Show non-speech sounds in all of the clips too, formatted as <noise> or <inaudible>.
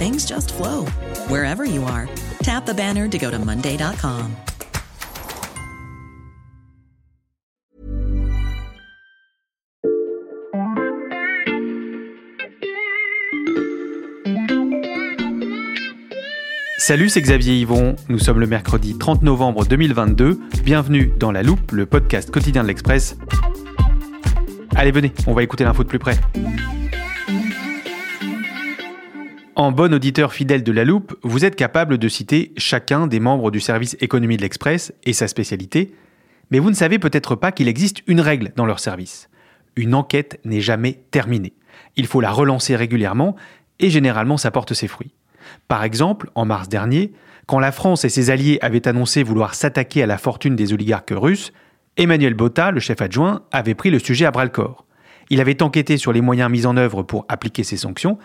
things just flow wherever you are. Tap the banner to go to Monday.com. Salut, c'est Xavier Yvon. Nous sommes le mercredi 30 novembre 2022. Bienvenue dans La Loupe, le podcast quotidien de l'Express. Allez, venez, on va écouter l'info de plus près. En bon auditeur fidèle de La Loupe, vous êtes capable de citer chacun des membres du service économie de l'Express et sa spécialité, mais vous ne savez peut-être pas qu'il existe une règle dans leur service. Une enquête n'est jamais terminée. Il faut la relancer régulièrement et généralement ça porte ses fruits. Par exemple, en mars dernier, quand la France et ses alliés avaient annoncé vouloir s'attaquer à la fortune des oligarques russes, Emmanuel Botta, le chef adjoint, avait pris le sujet à bras-le-corps. Il avait enquêté sur les moyens mis en œuvre pour appliquer ces sanctions,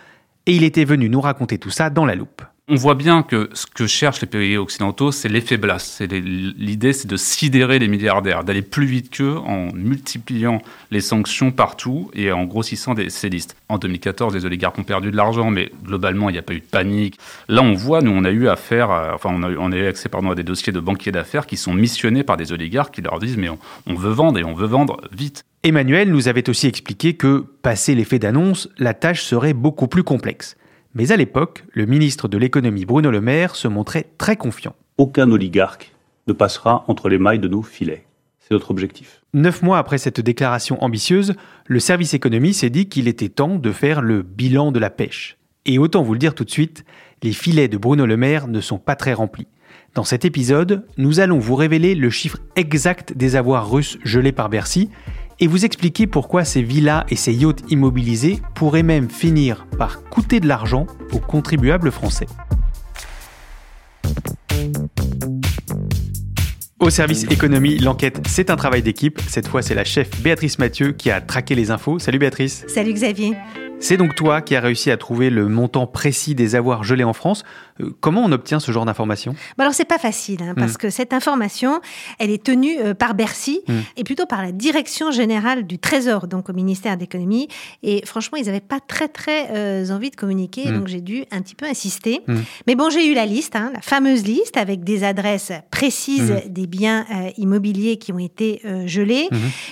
et il était venu nous raconter tout ça dans la loupe on voit bien que ce que cherchent les pays occidentaux, c'est l'effet blast. L'idée, c'est de sidérer les milliardaires, d'aller plus vite qu'eux en multipliant les sanctions partout et en grossissant des, ces listes. En 2014, les oligarques ont perdu de l'argent, mais globalement, il n'y a pas eu de panique. Là, on voit, nous, on a eu affaire, enfin, on a, eu accès pardon, à des dossiers de banquiers d'affaires qui sont missionnés par des oligarques qui leur disent, mais on, on veut vendre et on veut vendre vite. Emmanuel nous avait aussi expliqué que, passé l'effet d'annonce, la tâche serait beaucoup plus complexe. Mais à l'époque, le ministre de l'économie Bruno Le Maire se montrait très confiant. Aucun oligarque ne passera entre les mailles de nos filets. C'est notre objectif. Neuf mois après cette déclaration ambitieuse, le service économie s'est dit qu'il était temps de faire le bilan de la pêche. Et autant vous le dire tout de suite, les filets de Bruno Le Maire ne sont pas très remplis. Dans cet épisode, nous allons vous révéler le chiffre exact des avoirs russes gelés par Bercy et vous expliquer pourquoi ces villas et ces yachts immobilisés pourraient même finir par coûter de l'argent aux contribuables français. Au service économie, l'enquête, c'est un travail d'équipe. Cette fois, c'est la chef Béatrice Mathieu qui a traqué les infos. Salut Béatrice. Salut Xavier. C'est donc toi qui as réussi à trouver le montant précis des avoirs gelés en France. Euh, comment on obtient ce genre d'information bah Alors c'est pas facile hein, parce mm. que cette information, elle est tenue euh, par Bercy mm. et plutôt par la direction générale du Trésor, donc au ministère d'économie. Et franchement, ils n'avaient pas très très euh, envie de communiquer, mm. donc j'ai dû un petit peu insister. Mais bon, j'ai eu la liste, hein, la fameuse liste avec des adresses précises des biens immobiliers qui ont été gelés.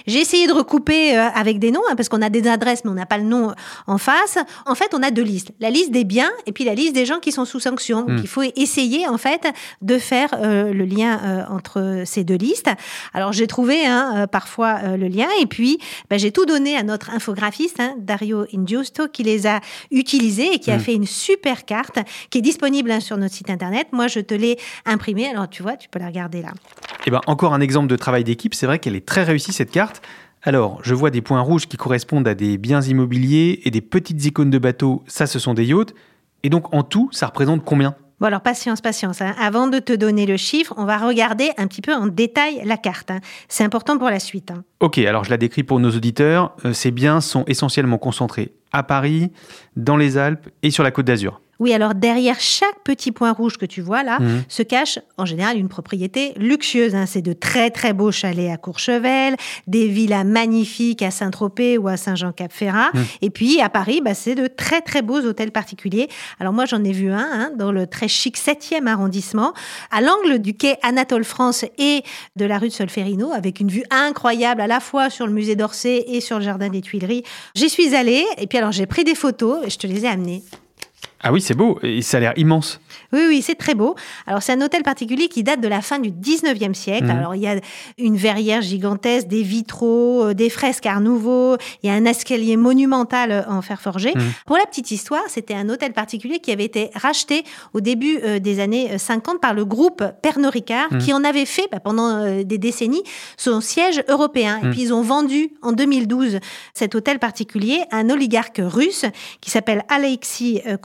J'ai essayé de recouper avec des noms hein, parce qu'on a des adresses mais on n'a pas le nom en face, en fait, on a deux listes. La liste des biens et puis la liste des gens qui sont sous sanction. Donc, hmm. il faut essayer, en fait, de faire euh, le lien euh, entre ces deux listes. Alors, j'ai trouvé hein, euh, parfois le lien et puis ben, j'ai tout donné à notre infographiste, hein, Dario Ingiusto, qui les a utilisés et qui a hmm. fait une super carte qui est disponible hein, sur notre site internet. Moi, je te l'ai imprimée. Alors, tu vois, tu peux la regarder là. Et eh ben, encore un exemple de travail d'équipe. C'est vrai qu'elle est très réussie, cette carte. Alors, je vois des points rouges qui correspondent à des biens immobiliers et des petites icônes de bateaux, ça ce sont des yachts. Et donc en tout, ça représente combien? Bon alors patience, patience. Hein. Avant de te donner le chiffre, on va regarder un petit peu en détail la carte. Hein. C'est important pour la suite. Hein. Ok, alors je la décris pour nos auditeurs. Euh, ces biens sont essentiellement concentrés à Paris, dans les Alpes et sur la Côte d'Azur. Oui, alors derrière chaque petit point rouge que tu vois là, mhm. se cache en général une propriété luxueuse. Hein. C'est de très très beaux chalets à Courchevel, des villas magnifiques à Saint-Tropez ou à Saint-Jean-Cap-Ferrat. Mhm. Et puis à Paris, bah, c'est de très très beaux hôtels particuliers. Alors moi j'en ai vu un hein, dans le très chic 7e arrondissement, à l'angle du quai Anatole France et de la rue de Solferino, avec une vue incroyable à la fois sur le musée d'Orsay et sur le jardin des Tuileries. J'y suis allée et puis alors j'ai pris des photos et je te les ai amenées. Ah oui, c'est beau, et ça a l'air immense. Oui, oui, c'est très beau. Alors, c'est un hôtel particulier qui date de la fin du 19e siècle. Mhm. Alors, il y a une verrière gigantesque, des vitraux, euh, des fresques Art Nouveau, il y a un escalier monumental euh, en fer forgé. Mhm. Pour la petite histoire, c'était un hôtel particulier qui avait été racheté au début euh, des années euh, 50 par le groupe Pernod Ricard, Mhm. qui en avait fait bah, pendant des décennies son siège européen. Et puis, ils ont vendu en 2012 cet hôtel particulier à un oligarque russe qui s'appelle Alexis euh,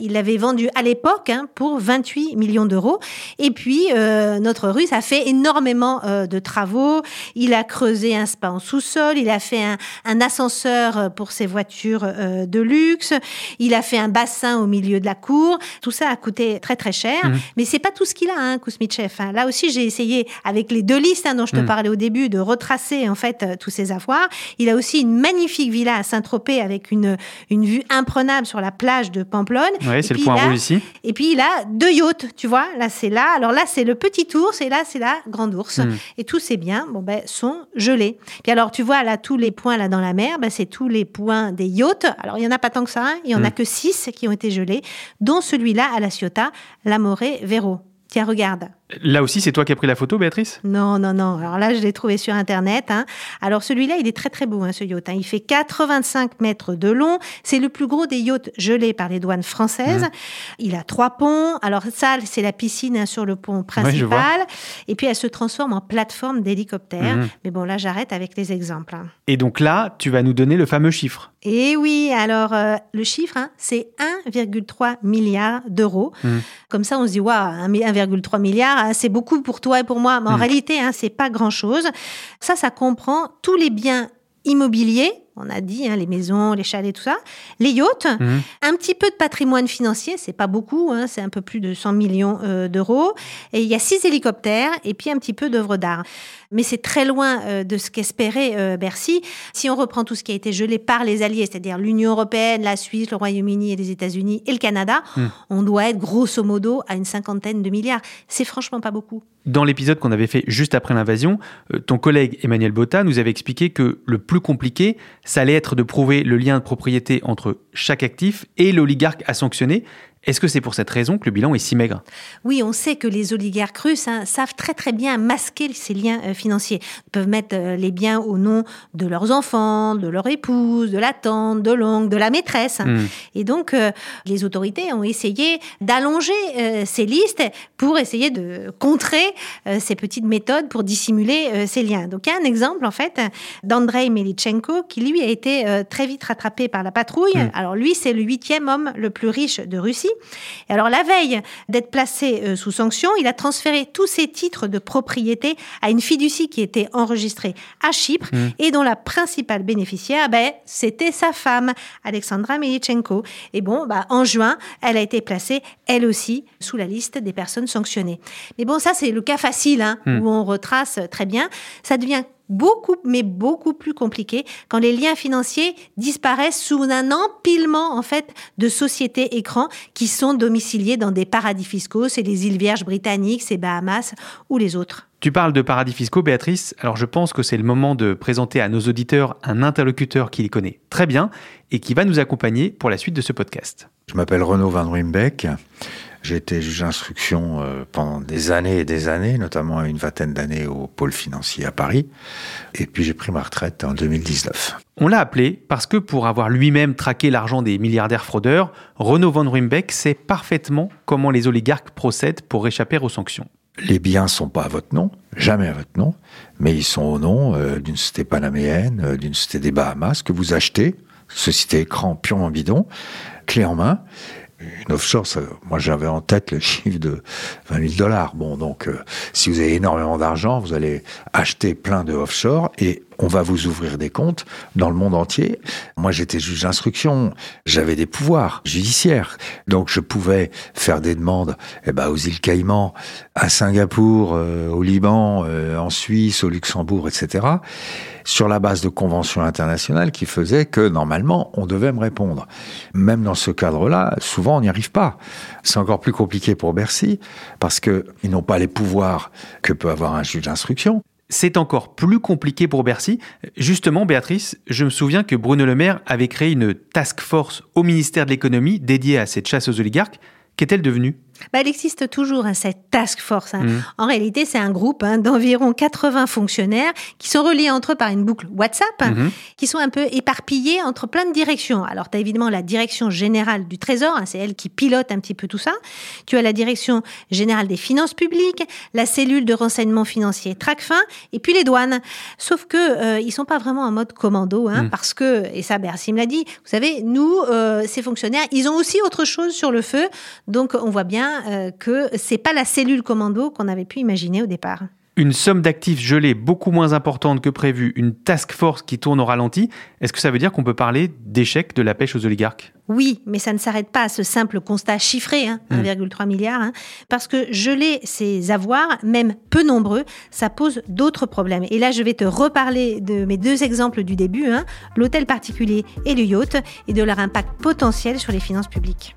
Il l'avait vendu à l'époque hein, pour 28 millions d'euros. Et puis, euh, notre russe a fait énormément euh, de travaux. Il a creusé un spa en sous-sol. Il a fait un, un ascenseur euh, pour ses voitures euh, de luxe. Il a fait un bassin au milieu de la cour. Tout ça a coûté très, très cher. Mhm. Mais c'est pas tout ce qu'il a, hein, Kousmitchev. hein. Là aussi, j'ai essayé, avec les deux listes hein, dont je te Mhm. parlais au début, de retracer en fait tous ses avoirs. Il a aussi une magnifique villa à Saint-Tropez avec une, une vue imprenable sur la plage de Pamplonne. Et c'est le point rouge ici. Et puis il a deux yachts, tu vois. Là, c'est là. Alors là, c'est le petit ours et là, c'est la grande ours. Mm. Et tous ces biens, bon ben, sont gelés. Puis alors, tu vois là tous les points là dans la mer, ben, c'est tous les points des yachts. Alors il y en a pas tant que ça. hein. Il y en a Mm. que six qui ont été gelés, dont celui-là à la Ciotat, l'Amore Vero. Tiens, regarde. Là aussi, c'est toi qui as pris la photo, Béatrice? Non, non, non. Alors là, je l'ai trouvé sur Internet. hein. Alors celui-là, il est très très beau, hein, ce yacht. hein. Il fait 85 mètres de long. C'est le plus gros des yachts gelés par les douanes françaises. Mmh. Il a trois ponts. Alors ça, c'est la piscine sur le pont principal. Et puis elle se transforme en plateforme d'hélicoptère. Mhm. Mais bon, là, j'arrête avec les exemples. Et donc là, tu vas nous donner le fameux chiffre. Et oui, alors euh, le chiffre, c'est 1,3 milliard d'euros. Mhm. Comme ça, on se dit, waouh, un mi- 1,3 milliard, hein, c'est beaucoup pour toi et pour moi. Mais en Mhm. réalité, hein, c'est pas grand-chose. Ça, ça comprend tous les biens immobiliers. On a dit hein, les maisons, les chalets, tout ça, les yachts, Mhm. un petit peu de patrimoine financier, c'est pas beaucoup, hein, c'est un peu plus de 100 millions euh, d'euros. Et il y a six hélicoptères et puis un petit peu d'œuvres d'art. Mais c'est très loin euh, de ce qu'espérait euh, Bercy. Si on reprend tout ce qui a été gelé par les alliés, c'est-à-dire l'Union européenne, la Suisse, le Royaume-Uni et les États-Unis et le Canada, Hmm. on doit être grosso modo à une cinquantaine de milliards. C'est franchement pas beaucoup. Dans l'épisode qu'on avait fait juste après l'invasion, euh, ton collègue Emmanuel Botta nous avait expliqué que le plus compliqué, ça allait être de prouver le lien de propriété entre chaque actif et l'oligarque à sanctionner. Est-ce que c'est pour cette raison que le bilan est si maigre? Oui, on sait que les oligarques russes hein, savent très très bien masquer ces liens euh, financiers. Ils peuvent mettre euh, les biens au nom de leurs enfants, de leur épouse, de la tante, de l'oncle, de la maîtresse. Hmm. Et donc, euh, les autorités ont essayé d'allonger ces listes pour essayer de contrer ces petites méthodes pour dissimuler ces liens. Donc, il y a un exemple, en fait, d'Andrei Melitchenko, qui lui a été très vite rattrapé par la patrouille. Mm. Alors, lui, c'est le huitième homme le plus riche de Russie. Et alors, la veille d'être placé euh, sous sanction, il a transféré tous ses titres de propriété à une fiducie qui était enregistrée à Chypre Mm. et dont la principale bénéficiaire, ben, c'était sa femme, Alexandra Melitchenko. Et bon, bah, en juin, elle a été placée, elle aussi, sous la liste des personnes sanctionnées. Mais bon, ça, c'est le cas facile, hein, Hmm. où on retrace très bien. Ça devient beaucoup, mais beaucoup plus compliqué quand les liens financiers disparaissent sous un empilement, en fait, de sociétés écrans qui sont domiciliées dans des paradis fiscaux. C'est les îles Vierges britanniques, c'est Bahamas ou les autres. Tu parles de paradis fiscaux, Béatrice. Alors je pense que c'est le moment de présenter à nos auditeurs un interlocuteur qui les connaît très bien et qui va nous accompagner pour la suite de ce podcast. Je m'appelle Renaud Van Ruymbeck. J'ai été juge d'instruction euh, pendant des années et des années, notamment une vingtaine d'années au pôle financier à Paris. Et puis j'ai pris ma retraite en 2019. On l'a appelé parce que pour avoir lui-même traqué l'argent des milliardaires fraudeurs, Renaud Van Ruymbeck sait parfaitement comment les oligarques procèdent pour échapper aux sanctions. Les biens sont pas à votre nom, jamais à votre nom, mais ils sont au nom euh, d'une société panaméenne, euh, d'une société des Bahamas que vous achetez, société écran purement bidon, clé en main. Une offshore, ça- moi j'avais en tête le chiffre de 20 000 dollars. Bon, donc euh, si vous avez énormément d'argent, vous allez acheter plein de offshore et on va vous ouvrir des comptes dans le monde entier. Moi j'étais juge d'instruction, j'avais des pouvoirs judiciaires, donc je pouvais faire des demandes eh ben, aux îles Caïmans, à Singapour, euh, au Liban, euh, en Suisse, au Luxembourg, etc sur la base de conventions internationales qui faisaient que normalement on devait me répondre. Même dans ce cadre-là, souvent on n'y arrive pas. C'est encore plus compliqué pour Bercy parce que ils n'ont pas les pouvoirs que peut avoir un juge d'instruction. C'est encore plus compliqué pour Bercy. Justement, Béatrice, je me souviens que Bruno Le Maire avait créé une task force au ministère de l'économie dédiée à cette chasse aux oligarques. Qu'est-elle devenue? Bah, elle existe toujours, hein, cette task force. Hein. Mmh. En réalité, c'est un groupe hein, d'environ 80 fonctionnaires qui sont reliés entre eux par une boucle WhatsApp, mmh. qui sont un peu éparpillés entre plein de directions. Alors, tu as évidemment la direction générale du Trésor, c'est elle qui pilote un petit peu tout ça. Tu as la direction générale des finances publiques, la cellule de renseignement financier TRACFIN, et puis les douanes. Sauf que euh, ils sont pas vraiment en mode commando, mmh. parce que, et ça, Bercy me l'a dit, vous savez, nous, euh, ces fonctionnaires, ils ont aussi autre chose sur le feu. Donc, on voit bien euh, que c'est pas la cellule commando qu'on avait pu imaginer au départ. Une somme d'actifs gelés beaucoup moins importante que prévu, une task force qui tourne au ralenti, est-ce que ça veut dire qu'on peut parler d'échec de la pêche aux oligarques? Oui, mais ça ne s'arrête pas à ce simple constat chiffré, 1,3 hein, hmm. milliard, hein, parce que geler ces avoirs, même peu nombreux, ça pose d'autres problèmes. Et là, je vais te reparler de mes deux exemples du début, hein, l'hôtel particulier et le yacht, et de leur impact potentiel sur les finances publiques.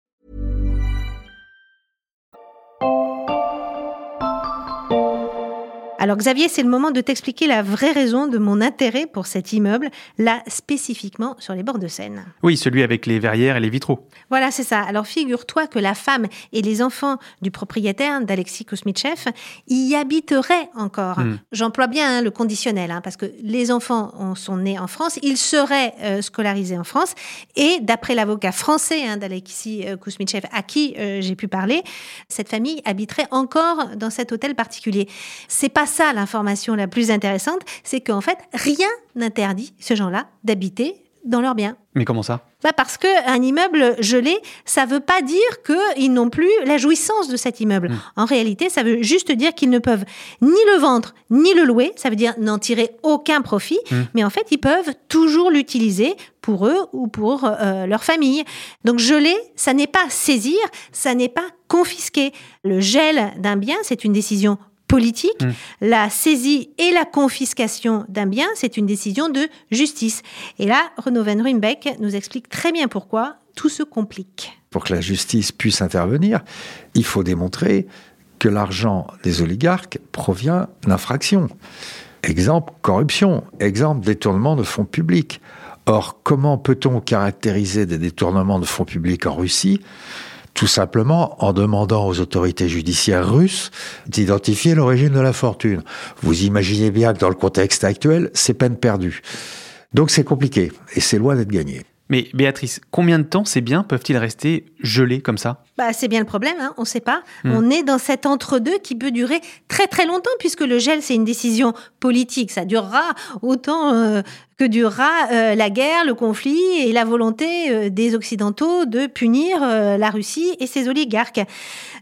Alors Xavier, c'est le moment de t'expliquer la vraie raison de mon intérêt pour cet immeuble, là spécifiquement sur les bords de Seine. Oui, celui avec les verrières et les vitraux. Voilà, c'est ça. Alors figure-toi que la femme et les enfants du propriétaire, d'Alexis Kousmitchev, y habiteraient encore. Hmm. J'emploie bien hein, le conditionnel, hein, parce que les enfants sont nés en France, ils seraient euh, scolarisés en France, et d'après l'avocat français hein, d'Alexis euh, Kousmitchev, à qui euh, j'ai pu parler, cette famille habiterait encore dans cet hôtel particulier. C'est pas ça l'information la plus intéressante, c'est qu'en fait, rien n'interdit ces gens-là d'habiter dans leurs biens. Mais comment ça? Bah Parce qu'un immeuble gelé, ça ne veut pas dire qu'ils n'ont plus la jouissance de cet immeuble. Hmm. En réalité, ça veut juste dire qu'ils ne peuvent ni le vendre, ni le louer. Ça veut dire n'en tirer aucun profit. Hmm. Mais en fait, ils peuvent toujours l'utiliser pour eux ou pour euh, leur famille. Donc geler, ça n'est pas saisir, ça n'est pas confisquer. Le gel d'un bien, c'est une décision politique. Mm. La saisie et la confiscation d'un bien, c'est une décision de justice. Et là, Renaud Van Ruymbeck nous explique très bien pourquoi tout se complique. Pour que la justice puisse intervenir, il faut démontrer que l'argent des oligarques provient d'infractions. Exemple, corruption. Exemple, détournement de fonds publics. Or, comment peut-on caractériser des détournements de fonds publics en Russie tout simplement en demandant aux autorités judiciaires russes d'identifier l'origine de la fortune. Vous imaginez bien que dans le contexte actuel, c'est peine perdue. Donc c'est compliqué et c'est loin d'être gagné. Mais Béatrice, combien de temps ces biens peuvent-ils rester gelés comme ça? Bah, C'est bien le problème, hein, on ne sait pas. Hmm. On est dans cet entre-deux qui peut durer très très longtemps, puisque le gel, c'est une décision politique. Ça durera autant euh, que durera euh, la guerre, le conflit et la volonté euh, des Occidentaux de punir euh, la Russie et ses oligarques.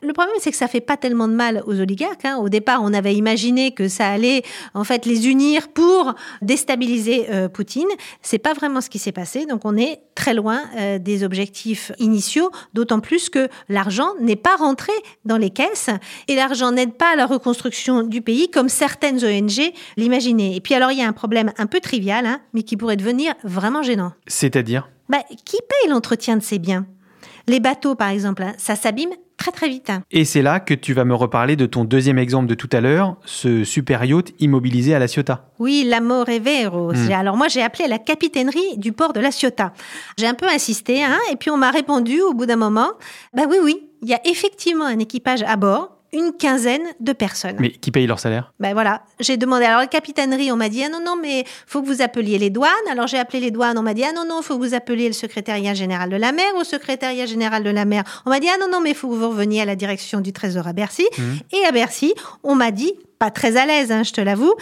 Le problème, c'est que ça fait pas tellement de mal aux oligarques. Hein. Au départ, on avait imaginé que ça allait en fait les unir pour déstabiliser Poutine. C'est pas vraiment ce qui s'est passé. Donc, on est très loin des objectifs initiaux. D'autant plus que l'argent n'est pas rentré dans les caisses et l'argent n'aide pas à la reconstruction du pays comme certaines ONG l'imaginaient. Et puis alors, il y a un problème un peu trivial. Hein mais qui pourrait devenir vraiment gênant. C'est-à-dire? Bah, Qui paye l'entretien de ces biens? Les bateaux, par exemple, hein, ça s'abîme très très vite. Et c'est là que tu vas me reparler de ton deuxième exemple de tout à l'heure, ce super yacht immobilisé à La Ciotat. Oui, l'Amore Vero. Hmm. Alors moi j'ai appelé la capitainerie du port de La Ciotat. J'ai un peu insisté, hein, et puis on m'a répondu au bout d'un moment, bah oui oui, il y a effectivement un équipage à bord, une quinzaine de personnes. Mais qui paye leur salaire? Ben voilà, j'ai demandé. Alors la capitainerie, on m'a dit ah non non mais faut que vous appeliez les douanes. Alors j'ai appelé les douanes, on m'a dit ah non non faut que vous appeliez le secrétariat général de la mer. Au secrétariat général de la mer, on m'a dit ah non non mais faut que vous reveniez à la direction du Trésor à Bercy. Mmh. Et à Bercy, on m'a dit pas très à l'aise, hein, je te l'avoue,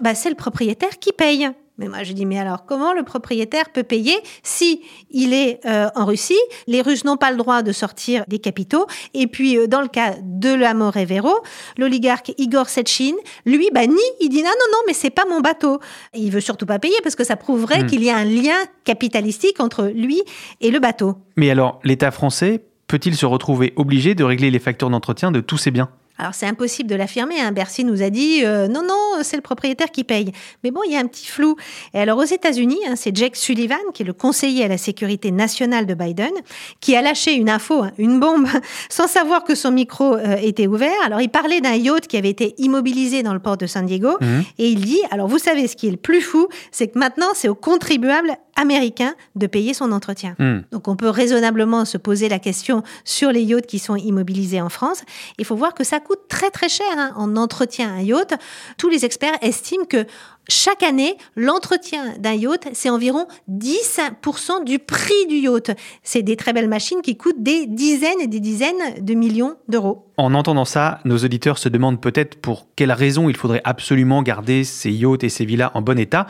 bah, c'est le propriétaire qui paye. Mais moi, je dis, mais alors, comment le propriétaire peut payer si il est euh, en Russie? Les Russes n'ont pas le droit de sortir des capitaux. Et puis, euh, dans le cas de l'Amore Vero, l'oligarque Igor Sechin, lui, bah, nie. Il dit, non, non, non, mais c'est pas mon bateau. Il veut surtout pas payer parce que ça prouverait Hmm. qu'il y a un lien capitalistique entre lui et le bateau. Mais alors, l'État français peut-il se retrouver obligé de régler les factures d'entretien de tous ses biens? Alors c'est impossible de l'affirmer. Hein. Bercy nous a dit euh, non non c'est le propriétaire qui paye. Mais bon il y a un petit flou. Et alors aux États-Unis hein, c'est Jake Sullivan qui est le conseiller à la sécurité nationale de Biden qui a lâché une info, hein, une bombe, <laughs> sans savoir que son micro euh, était ouvert. Alors il parlait d'un yacht qui avait été immobilisé dans le port de San Diego et il dit alors vous savez ce qui est le plus fou, c'est que maintenant c'est au contribuable américain de payer son entretien. Hmm. Donc on peut raisonnablement se poser la question sur les yachts qui sont immobilisés en France. Il faut voir que ça coûte très très cher hein, en entretien un yacht. Tous les experts estiment que chaque année, l'entretien d'un yacht, c'est environ 10% du prix du yacht. C'est des très belles machines qui coûtent des dizaines et des dizaines de millions d'euros. En entendant ça, nos auditeurs se demandent peut-être pour quelle raison il faudrait absolument garder ces yachts et ces villas en bon état.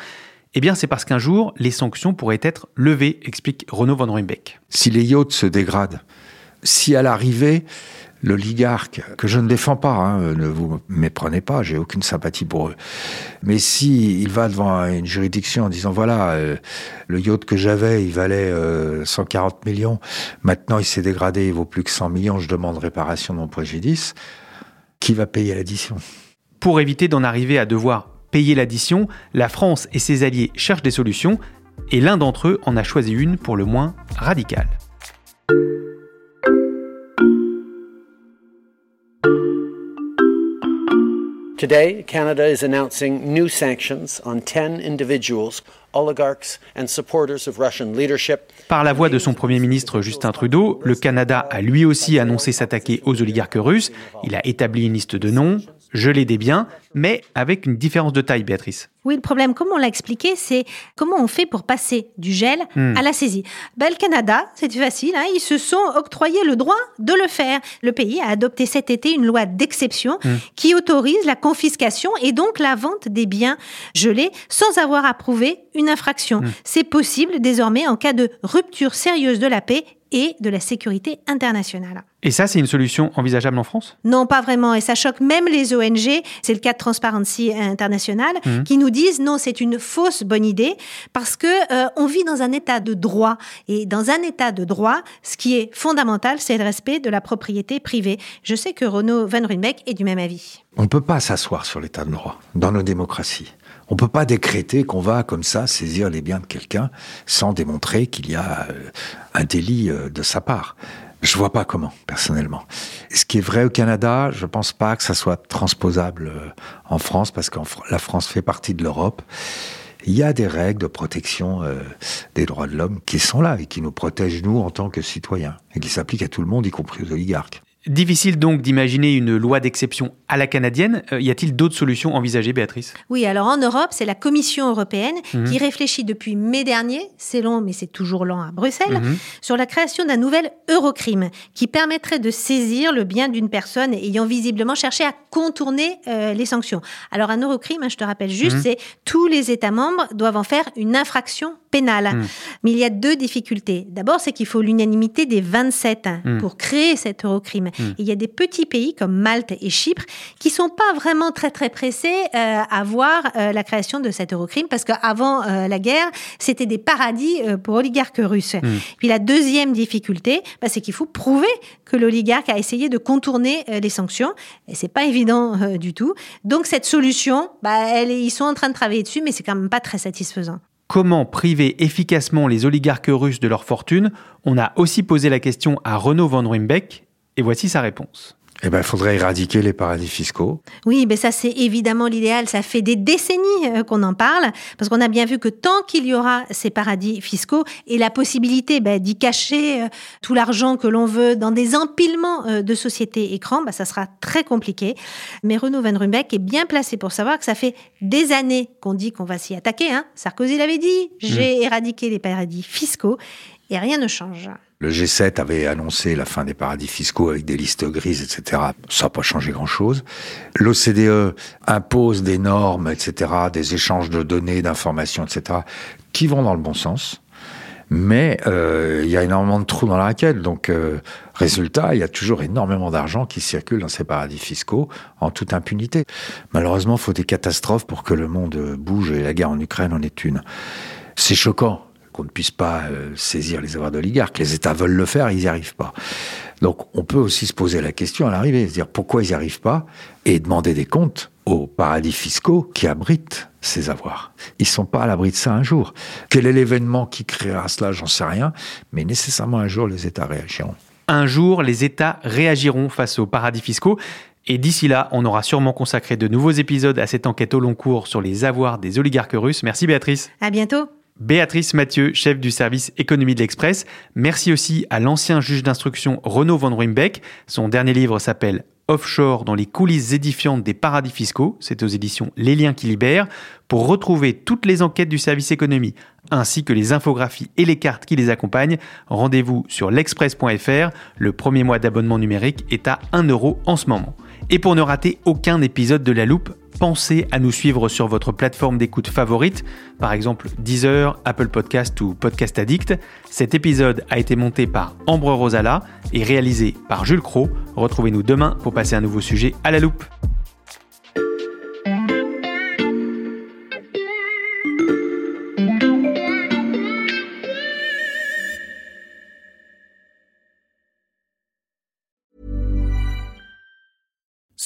Eh bien, c'est parce qu'un jour, les sanctions pourraient être levées, explique Renaud Van Ruymbeck. Si les yachts se dégradent, si à l'arrivée, l'oligarque, que je ne défends pas, hein, ne vous méprenez pas, j'ai aucune sympathie pour eux, mais si il va devant une juridiction en disant voilà, euh, le yacht que j'avais, il valait euh, 140 millions, maintenant il s'est dégradé, il vaut plus que 100 millions, je demande réparation de mon préjudice, qui va payer l'addition? Pour éviter d'en arriver à devoir payer l'addition, la France et ses alliés cherchent des solutions, et l'un d'entre eux en a choisi une pour le moins radicale. Today, Canada is announcing new sanctions on 10 individuals, oligarchs, and supporters of Russian leadership. Par la voix de son Premier ministre Justin Trudeau, le Canada a lui aussi annoncé s'attaquer aux oligarques russes. Il a établi une liste de noms, gelé des biens, mais avec une différence de taille, Béatrice. Oui, le problème, comme on l'a expliqué, c'est comment on fait pour passer du gel à la saisie. Ben, le Canada, c'était facile, hein, ils se sont octroyés le droit de le faire. Le pays a adopté cet été une loi d'exception qui autorise la confiscation et donc la vente des biens gelés sans avoir à prouver une infraction. C'est possible désormais en cas de rupture sérieuse de la paix et de la sécurité internationale. Et ça, c'est une solution envisageable en France? Non, pas vraiment. Et ça choque même les ONG. C'est le cas de Transparency International qui nous disent non, c'est une fausse bonne idée parce que euh, on vit dans un état de droit et dans un état de droit, ce qui est fondamental, c'est le respect de la propriété privée. Je sais que Renaud Van Ruymbeck est du même avis. On ne peut pas s'asseoir sur l'état de droit dans nos démocraties. On ne peut pas décréter qu'on va comme ça saisir les biens de quelqu'un sans démontrer qu'il y a euh, un délit euh, de sa part. Je vois pas comment, personnellement. Ce qui est vrai au Canada, je pense pas que ça soit transposable euh, en France, parce que la France fait partie de l'Europe. Il y a des règles de protection euh, des droits de l'homme qui sont là et qui nous protègent, nous, en tant que citoyens, et qui s'appliquent à tout le monde, y compris aux oligarques. Difficile donc d'imaginer une loi d'exception à la canadienne. Euh, y a-t-il d'autres solutions envisagées, Béatrice? Oui, alors en Europe, c'est la Commission européenne qui réfléchit depuis mai dernier, c'est long mais c'est toujours lent à Bruxelles, sur la création d'un nouvel Eurocrime qui permettrait de saisir le bien d'une personne ayant visiblement cherché à contourner euh, les sanctions. Alors un Eurocrime, hein, je te rappelle juste, c'est tous les États membres doivent en faire une infraction pénale. Mais il y a deux difficultés. D'abord, c'est qu'il faut l'unanimité des 27 hein, pour créer cet Eurocrime. Et il y a des petits pays comme Malte et Chypre qui sont pas vraiment très très pressés euh, à voir euh, la création de cet Eurocrime parce qu'avant euh, la guerre, c'était des paradis euh, pour oligarques russes. Puis la deuxième difficulté, bah, c'est qu'il faut prouver que l'oligarque a essayé de contourner les sanctions et c'est pas évident du tout. Donc cette solution, bah, elle, ils sont en train de travailler dessus, mais c'est quand même pas très satisfaisant. Comment priver efficacement les oligarques russes de leur fortune On a aussi posé la question à Renaud Van Ruymbeck, et voici sa réponse. Eh ben, il faudrait éradiquer les paradis fiscaux. Oui, mais ça c'est évidemment l'idéal. Ça fait des décennies euh, qu'on en parle, parce qu'on a bien vu que tant qu'il y aura ces paradis fiscaux et la possibilité ben, d'y cacher euh, tout l'argent que l'on veut dans des empilements euh, de sociétés écrans, ben, ça sera très compliqué. Mais Renaud Van Ruymbeck est bien placé pour savoir que ça fait des années qu'on dit qu'on va s'y attaquer. Hein. Sarkozy l'avait dit, j'ai éradiqué les paradis fiscaux. et rien ne change. Le G7 avait annoncé la fin des paradis fiscaux avec des listes grises, etc. Ça n'a pas changé grand-chose. L'OCDE impose des normes, etc., des échanges de données, d'informations, etc., qui vont dans le bon sens. Mais euh, il y a énormément de trous dans la raquette. Donc, euh, résultat, il y a toujours énormément d'argent qui circule dans ces paradis fiscaux en toute impunité. Malheureusement, il faut des catastrophes pour que le monde bouge et la guerre en Ukraine en est une. C'est choquant qu'on ne puisse pas euh, saisir les avoirs d'oligarques. Les États veulent le faire, ils n'y arrivent pas. Donc on peut aussi se poser la question à l'arrivée, se dire pourquoi ils n'y arrivent pas, et demander des comptes aux paradis fiscaux qui abritent ces avoirs. Ils sont pas à l'abri de ça un jour. Quel est l'événement qui créera cela, j'en sais rien, mais nécessairement un jour les États réagiront. Un jour, les États réagiront face aux paradis fiscaux. Et d'ici là, on aura sûrement consacré de nouveaux épisodes à cette enquête au long cours sur les avoirs des oligarques russes. Merci Béatrice. À bientôt. Béatrice Mathieu, chef du service économie de l'Express. Merci aussi à l'ancien juge d'instruction Renaud Van Ruymbeck. Son dernier livre s'appelle Offshore dans les coulisses édifiantes des paradis fiscaux. C'est aux éditions Les Liens qui libèrent. Pour retrouver toutes les enquêtes du service économie ainsi que les infographies et les cartes qui les accompagnent, rendez-vous sur l'express.fr. Le premier mois d'abonnement numérique est à 1 euro en ce moment. Et pour ne rater aucun épisode de La Loupe, pensez à nous suivre sur votre plateforme d'écoute favorite, par exemple Deezer, Apple Podcast ou Podcast Addict. Cet épisode a été monté par Ambre Rosala et réalisé par Jules Cro. Retrouvez-nous demain pour passer un nouveau sujet à la loupe.